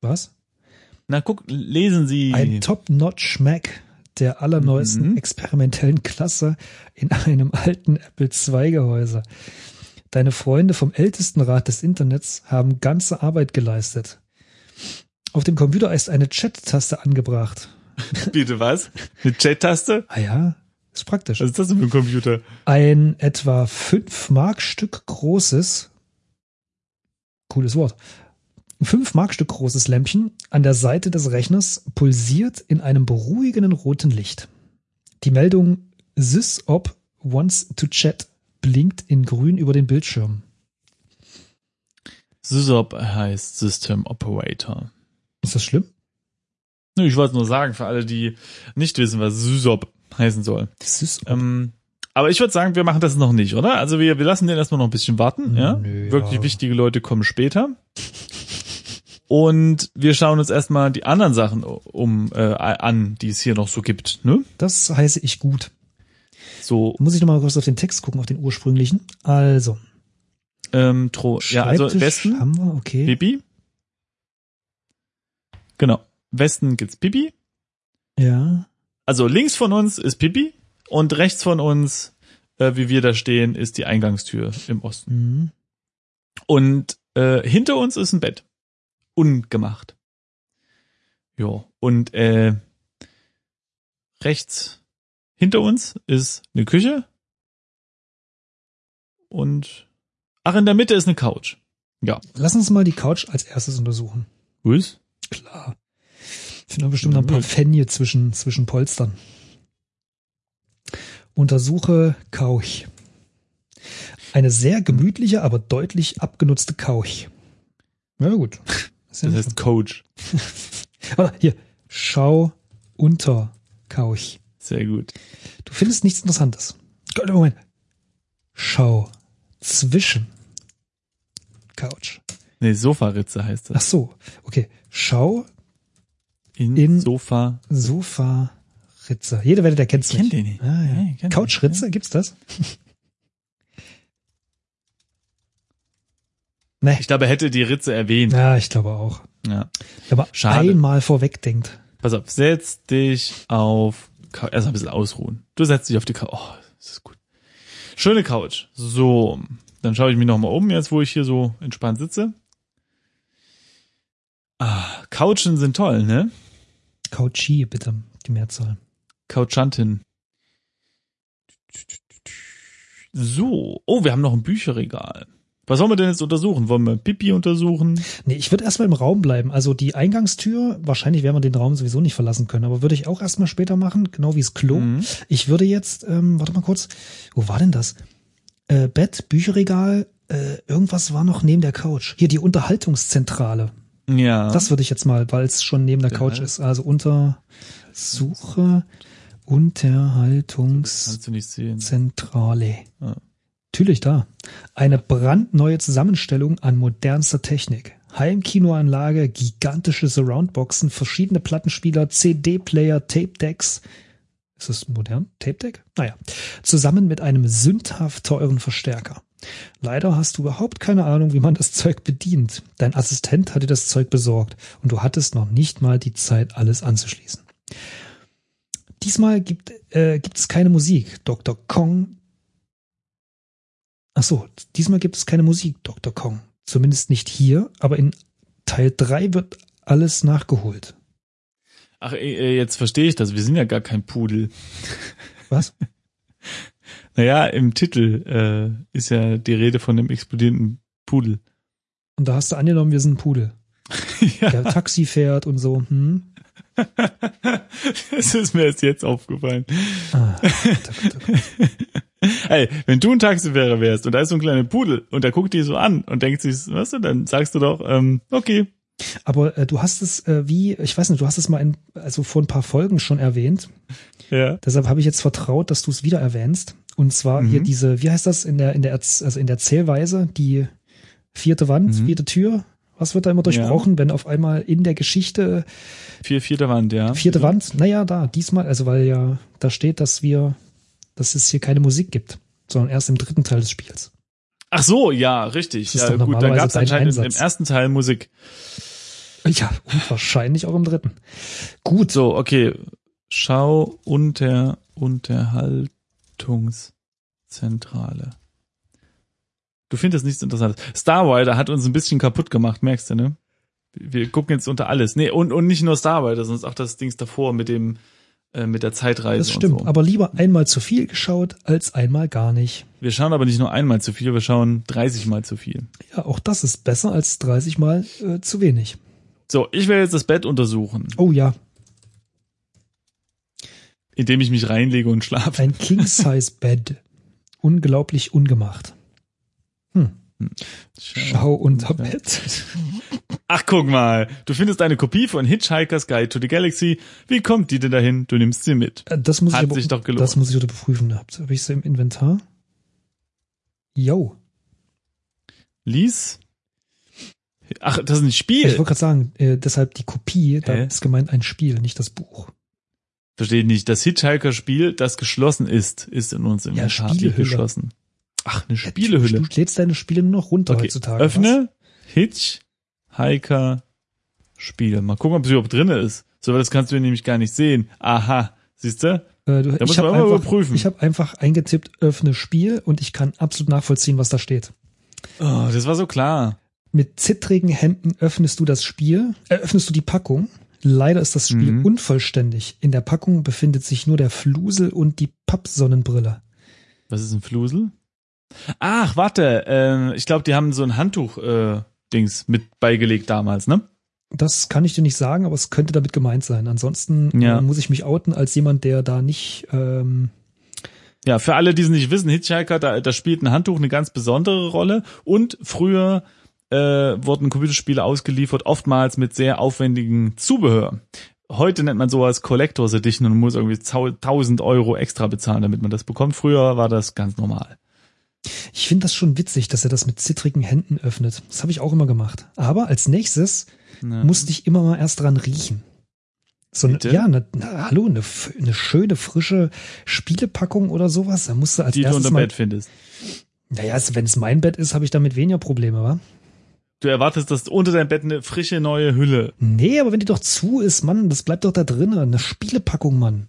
Was? Na, guck, lesen Sie. Ein Top-Notch Mac der allerneuesten Mhm. experimentellen Klasse in einem alten Apple II-Gehäuse. Deine Freunde vom Ältestenrat des Internets haben ganze Arbeit geleistet. Auf dem Computer ist eine Chat-Taste angebracht. [LAUGHS] Bitte was? Eine Chat-Taste? Ah ja, ist praktisch. Was ist das denn für ein Computer? Ein etwa 5 Mark Stück großes, cooles Wort, 5 Mark Stück großes Lämpchen an der Seite des Rechners pulsiert in einem beruhigenden roten Licht. Die Meldung SysOp wants to chat blinkt in grün über den Bildschirm. SysOp heißt System Operator. Ist das schlimm? Nö, Ich wollte nur sagen, für alle, die nicht wissen, was SysOp heißen soll. SysOp. Ähm, aber ich würde sagen, wir machen das noch nicht, oder? Also wir, wir lassen den erstmal noch ein bisschen warten, ja? Nö, ja. Wirklich wichtige Leute kommen später. Und wir schauen uns erstmal die anderen Sachen um äh, an, die es hier noch so gibt, ne? Das heiße ich gut. So, Muss ich nochmal kurz auf den Text gucken, auf den ursprünglichen. Also, ähm, Tro ja, also Westen, haben wir, okay. Pipi. Genau. Westen gibt's Pipi. Ja, Also links von uns ist Pipi und rechts von uns, äh, wie wir da stehen, ist die Eingangstür im Osten. mhm. Und äh, hinter uns ist ein Bett. Ungemacht. Ja. Und äh, rechts hinter uns ist eine Küche. Und ach, in der Mitte ist eine Couch. Ja. Lass uns mal die Couch als erstes untersuchen. Was? Klar. Ich finde bestimmt noch ein paar Mhm. Fenje zwischen, zwischen Polstern. Untersuche Couch. Eine sehr gemütliche, aber deutlich abgenutzte Couch. Ja, gut. Das heißt Coach. [LAUGHS] hier. Schau unter Couch. Sehr gut. Du findest nichts Interessantes. Moment. Schau zwischen Couch. Nee, Sofaritze heißt Ach das. so. Okay. Schau In, in- Sofa. Sofa Ritze. Der kennt's Ich kenn nicht. den nicht. Ah, ja. Ja, ich kenn den Couch Ritze, gibt's das? [LAUGHS] nee. Ich glaube, er hätte die Ritze erwähnt. Ja, ich glaube auch. Ja. Aber Schade. einmal vorwegdenkt. Pass auf, setz dich auf Cou- erst ein bisschen ausruhen. Du setzt dich auf die Couch. Oh, das ist gut. Schöne Couch. So, dann schaue ich mich noch mal um, jetzt wo ich hier so entspannt sitze. Ah, Couchen sind toll, ne? Couchi, bitte, die Mehrzahl. Couchantin. So, oh, wir haben noch ein Bücherregal. Was wollen wir denn jetzt untersuchen? Wollen wir Pipi untersuchen? Nee, ich würde erstmal im Raum bleiben. Also die Eingangstür, wahrscheinlich werden wir den Raum sowieso nicht verlassen können, aber würde ich auch erstmal später machen, genau wie das Klo. Mhm. Ich würde jetzt, ähm, warte mal kurz, wo war denn das? Äh, Bett, Bücherregal, äh, irgendwas war noch neben der Couch. Hier die Unterhaltungszentrale. Ja. Das würde ich jetzt mal, weil es schon neben der Der Couch ist. Also unter Suche Unterhaltungszentrale. Kannst du nicht sehen. Ja. Natürlich da. Eine brandneue Zusammenstellung an modernster Technik. Heimkinoanlage, gigantische Surroundboxen, verschiedene Plattenspieler, CD-Player, Tape-Decks. Ist das modern? Tape-Deck? Naja. Zusammen mit einem sündhaft teuren Verstärker. Leider hast du überhaupt keine Ahnung, wie man das Zeug bedient. Dein Assistent hat dir das Zeug besorgt und du hattest noch nicht mal die Zeit, alles anzuschließen. Diesmal gibt, äh, gibt es keine Musik. Dr. Kong. Ach so, diesmal gibt es keine Musik, Dr. Kong. Zumindest nicht hier, aber in Teil 3 wird alles nachgeholt. Ach, äh, jetzt verstehe ich das. Wir sind ja gar kein Pudel. Was? [LAUGHS] Naja, im Titel äh, ist ja die Rede von dem explodierenden Pudel. Und da hast du angenommen, wir sind ein Pudel. [LAUGHS] ja. Der Taxi fährt und so. Hm? [LAUGHS] Das ist mir erst jetzt aufgefallen. Ah, Gott, oh Gott, oh Gott. Hey, wenn du ein Taxifahrer wärst und da ist so ein kleiner Pudel und der guckt dich so an und denkt sich, was du, dann sagst du doch, ähm, okay. Aber äh, du hast es äh, wie, ich weiß nicht, du hast es mal in, also vor ein paar Folgen schon erwähnt. Ja. Deshalb habe ich jetzt vertraut, dass du es wieder erwähnst. Und zwar Mhm. hier diese, wie heißt das in der in der also in der Zählweise die vierte Wand, Mhm. vierte Tür. Was wird da immer durchbrochen, wenn auf einmal in der Geschichte Vier, vierte Wand, ja. vierte Wand? Naja, da diesmal, also weil ja da steht, dass wir, dass es hier keine Musik gibt, sondern erst im dritten Teil des Spiels. Ach so, ja, richtig. Ja, gut, da gab es anscheinend im Einsatz. ersten Teil Musik. Ja, und wahrscheinlich auch im dritten. Gut, So, okay. Schau unter Unterhaltungszentrale. Du findest nichts Interessantes. Starwider hat uns ein bisschen kaputt gemacht, merkst du, ne? Wir gucken jetzt unter alles. Nee, und, und nicht nur Starwider, sondern auch das Dings davor mit dem, äh, mit der Zeitreise das stimmt. so. Aber lieber einmal zu viel geschaut als einmal gar nicht. Wir schauen aber nicht nur einmal zu viel, wir schauen 30 mal zu viel. Ja, auch das ist besser als 30 Mal äh, zu wenig. So, ich werde jetzt das Bett untersuchen, Oh ja, indem ich mich reinlege und schlafe. ein King-Size-Bed. Unglaublich ungemacht. Hm. Schau unter Bett. [LAUGHS] Ach, guck mal. Du findest eine Kopie von Hitchhiker's Guide to the Galaxy. Wie kommt die denn dahin? Du nimmst sie mit. Äh, Das muss Hat ich aber, sich doch gelohnt. Das muss ich überprüfen. Habt- Habe ich sie im Inventar? Yo. Lies. Ach, das ist ein Ich Spiel. wollte gerade sagen, äh, deshalb die Kopie, da Hä? ist gemeint ein Spiel, nicht das Buch. Verstehe nicht. Das Hitchhiker-Spiel, das geschlossen ist, ist in uns im Ja, geschlossen. Ach, eine Du, Spielehülle. du lädst deine Spiele nur noch runter Okay, heutzutage. öffne Hitchhiker-Spiel. Mal gucken, ob es überhaupt drin ist. So, das kannst du nämlich gar nicht sehen. Aha. Siehst du? Äh, du, Da muss habe man einfach, überprüfen. ich hab einfach eingetippt, öffne Spiel und ich kann absolut nachvollziehen, was da steht. Oh, das war so klar. Mit zittrigen Händen öffnest du das Spiel, äh, öffnest du die Packung. Leider ist das Spiel Mhm. unvollständig. In der Packung befindet sich nur der Flusel und die Pappsonnenbrille. Was ist ein Flusel? Ach, warte. Äh, ich glaube, die haben so ein Handtuch-Dings mit beigelegt damals, ne? Das kann ich dir nicht sagen, aber es könnte damit gemeint sein. Ansonsten Ja. äh, muss ich mich outen als jemand, der da nicht. Ähm, Ja, für alle, die es nicht wissen, Hitchhiker, da, da spielt ein Handtuch eine ganz besondere Rolle. Und früher äh, wurden Computerspiele ausgeliefert, oftmals mit sehr aufwendigem Zubehör. Heute nennt man sowas Collectors Edition und muss irgendwie zau- 1000 Euro extra bezahlen, damit man das bekommt. Früher war das ganz normal. Ich finde das schon witzig, dass er das mit zittrigen Händen öffnet. Das habe ich auch immer gemacht. Aber als nächstes Ja. musste ich immer mal erst dran riechen. So eine, ja, eine, na, hallo, eine, eine schöne frische Spielepackung oder sowas. Da musste als die du erstes unter mal. Bett findest. Naja, also wenn es mein Bett ist, habe ich damit weniger Probleme, wa? Du erwartest, dass unter deinem Bett eine frische neue Hülle. Nee, aber wenn die doch zu ist, Mann, das bleibt doch da drinnen. Eine Spielepackung, Mann.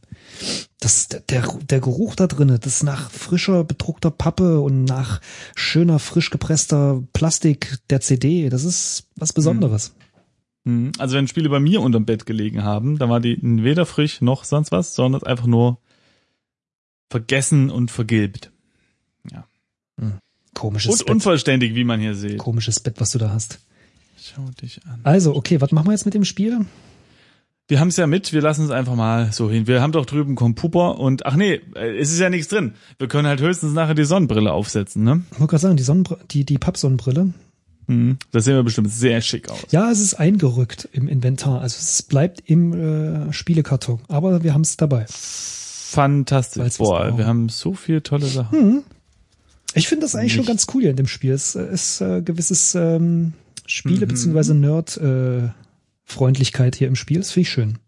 Das, der, der Geruch da drinnen, das nach frischer bedruckter Pappe und nach schöner, frisch gepresster Plastik der CD. Das ist was Besonderes. Mhm. Also wenn Spiele bei mir unterm Bett gelegen haben, dann war die weder frisch noch sonst was, sondern einfach nur vergessen und vergilbt. Komisches Und Bett. unvollständig, wie man hier sieht. Komisches Bett, was du da hast. Schau dich an. Also, okay, was machen wir jetzt mit dem Spiel? Wir haben es ja mit, wir lassen es einfach mal so hin. Wir haben doch drüben Computer und ach nee, äh, es ist ja nichts drin. Wir können halt höchstens nachher die Sonnenbrille aufsetzen, ne? Ich wollte gerade sagen, die, Sonnenbr die, die Pappsonnenbrille. Mhm. Das sehen wir bestimmt sehr schick aus. Ja, es ist eingerückt im Inventar. Also es bleibt im äh, Spielekarton. Aber wir haben es dabei. Fantastisch. Boah, wir haben so viele tolle Sachen. Hm. Ich finde das eigentlich schon Nicht. ganz cool hier in dem Spiel. Es äh, ist äh, gewisses ähm, Spiele- Mhm. bzw. Nerd-Freundlichkeit hier im Spiel. Das finde ich schön.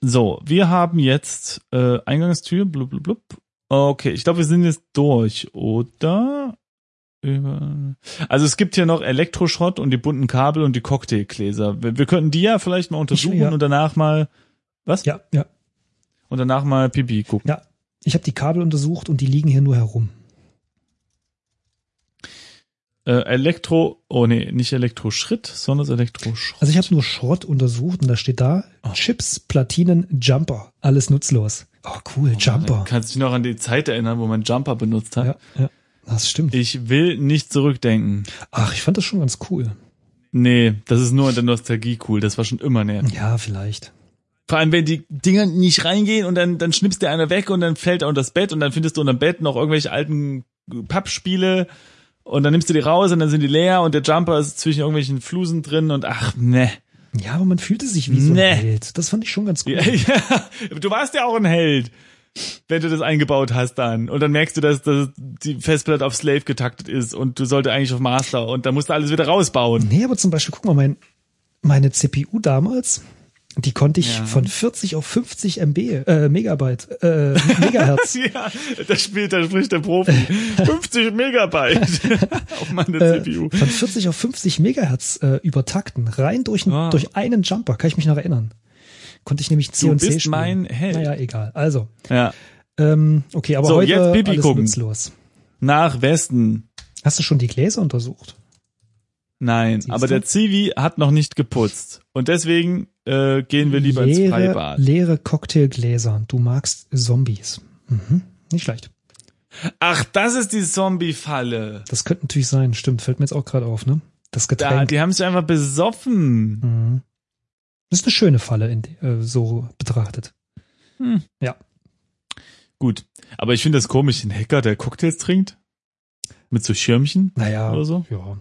So, wir haben jetzt äh, Eingangstür, blub, blub, blub. Okay, ich glaube, wir sind jetzt durch, oder? Über also es gibt hier noch Elektroschrott und die bunten Kabel und die Cocktailgläser. Wir, wir könnten die ja vielleicht mal untersuchen ja. und danach mal was? Ja, ja, Und danach mal Pipi gucken. ja. Ich habe die Kabel untersucht und die liegen hier nur herum. Äh, Elektro, oh nee, nicht Elektroschritt, sondern das Elektroschrott. Also ich habe nur Short untersucht und da steht da Oh. Chips, Platinen, Jumper. Alles nutzlos. Oh, cool, Jumper. Kannst du dich noch an die Zeit erinnern, wo man Jumper benutzt hat? Ja, ja, das stimmt. Ich will nicht zurückdenken. Ach, ich fand das schon ganz cool. Nee, das ist nur in der Nostalgie cool. Das war schon immer nervig. Ja, vielleicht. Vor allem, wenn die Dinger nicht reingehen und dann, dann schnippst dir einer weg und dann fällt er unter das Bett und dann findest du unter dem Bett noch irgendwelche alten Pappspiele und dann nimmst du die raus und dann sind die leer und der Jumper ist zwischen irgendwelchen Flusen drin und ach, ne. Ja, aber man fühlte sich wie so Nee. ein Held. Das fand ich schon ganz cool. Ja, [LAUGHS] ja, du warst ja auch ein Held, wenn du das eingebaut hast dann. Und dann merkst du, dass, dass die Festplatte auf Slave getaktet ist und du sollte eigentlich auf Master und dann musst du alles wieder rausbauen. Nee, aber zum Beispiel, guck mal, mein, meine CPU damals, die konnte ich Ja. von 40 auf 50 MB, äh, Megabyte, äh, [LAUGHS] Megahertz. Ja, da spielt, da spricht der Profi. [LAUGHS] 50 Megabyte [LAUGHS] auf meine äh, CPU. von 40 auf 50 Megahertz äh, übertakten, rein durch, n- Ah. durch einen Jumper, kann ich mich noch erinnern. Konnte ich nämlich C Du und C bist spielen. mein Held. Naja, egal. Also, Ja. ähm, okay, aber So, heute jetzt Pipi alles gucken. nutzlos. Nach Westen. Hast du schon die Gläser untersucht? Nein, aber der Zivi hat noch nicht geputzt. Und deswegen äh, gehen wir lieber ins leere, Freibad. leere Cocktailgläser. Du magst Zombies. Mhm. Nicht schlecht. Ach, das ist die Zombie-Falle. Das könnte natürlich sein. Stimmt, fällt mir jetzt auch gerade auf, ne? Das Da, Getränk. die haben sich einfach besoffen. Mhm. Das ist eine schöne Falle, in, äh, so betrachtet. Hm. Ja. Gut. Aber ich finde das komisch, ein Hacker, der Cocktails trinkt. Mit so Schirmchen Naja, oder so. ja.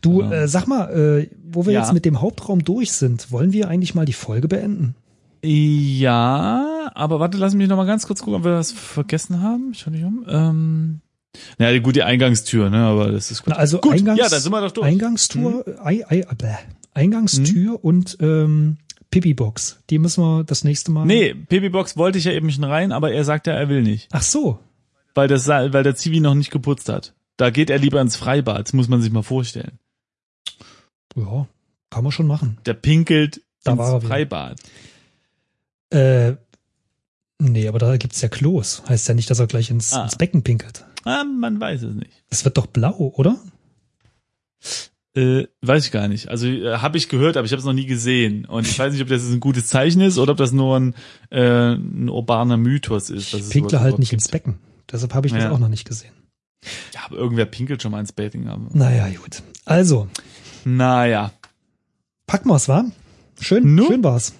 Du, Ja. äh, sag mal, äh, wo wir Ja. jetzt mit dem Hauptraum durch sind, wollen wir eigentlich mal die Folge beenden? Ja, aber warte, lass mich noch mal ganz kurz gucken, ob wir was vergessen haben. Schau dich um. Ähm, naja, gut, die Eingangstür, ne, aber das ist gut. Na, also gut, Eingangs, ja, dann sind wir doch durch. Eingangstour, Mhm. Ei, Ei, äh. Eingangstür und ähm, Pipi-Box. Die müssen wir das nächste Mal. Nee, Babybox wollte ich ja eben schon rein, aber er sagt ja, er will nicht. Ach so. Weil, das, weil der Zivi noch nicht geputzt hat. Da geht er lieber ins Freibad, das muss man sich mal vorstellen. Ja, kann man schon machen. Der pinkelt Da ins wieder. Freibad. Äh, nee, aber da gibt's ja Klos. Heißt ja nicht, dass er gleich ins, Ah. ins Becken pinkelt. Ah, man weiß es nicht. Das wird doch blau, oder? Äh, weiß ich gar nicht. Also äh, habe ich gehört, aber ich habe es noch nie gesehen. Und ich weiß nicht, ob das ein gutes Zeichen ist oder ob das nur ein, äh, ein urbaner Mythos ist. es Pinkle halt nicht gibt. ins Becken. Deshalb habe ich das Ja. auch noch nicht gesehen. Ja, aber irgendwer pinkelt schon mal ins Betting. Aber. Naja, gut. Also, Naja. packen wir's, wa? Schön, Nu? schön war's.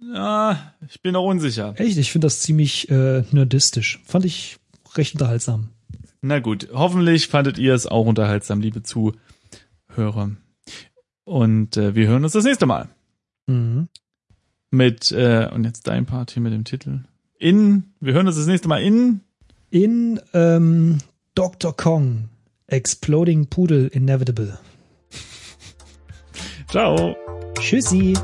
Ja, ich bin noch unsicher. Echt, ich finde das ziemlich äh, nerdistisch. Fand ich recht unterhaltsam. Na gut, hoffentlich fandet ihr es auch unterhaltsam, liebe Zuhörer. Und äh, wir hören uns das nächste Mal. Mhm. Mit, äh, und jetzt dein Part hier mit dem Titel. In, wir hören uns das nächste Mal in In ähm, Dr. Kong, Exploding Poodle Inevitable. Ciao. Tschüssi.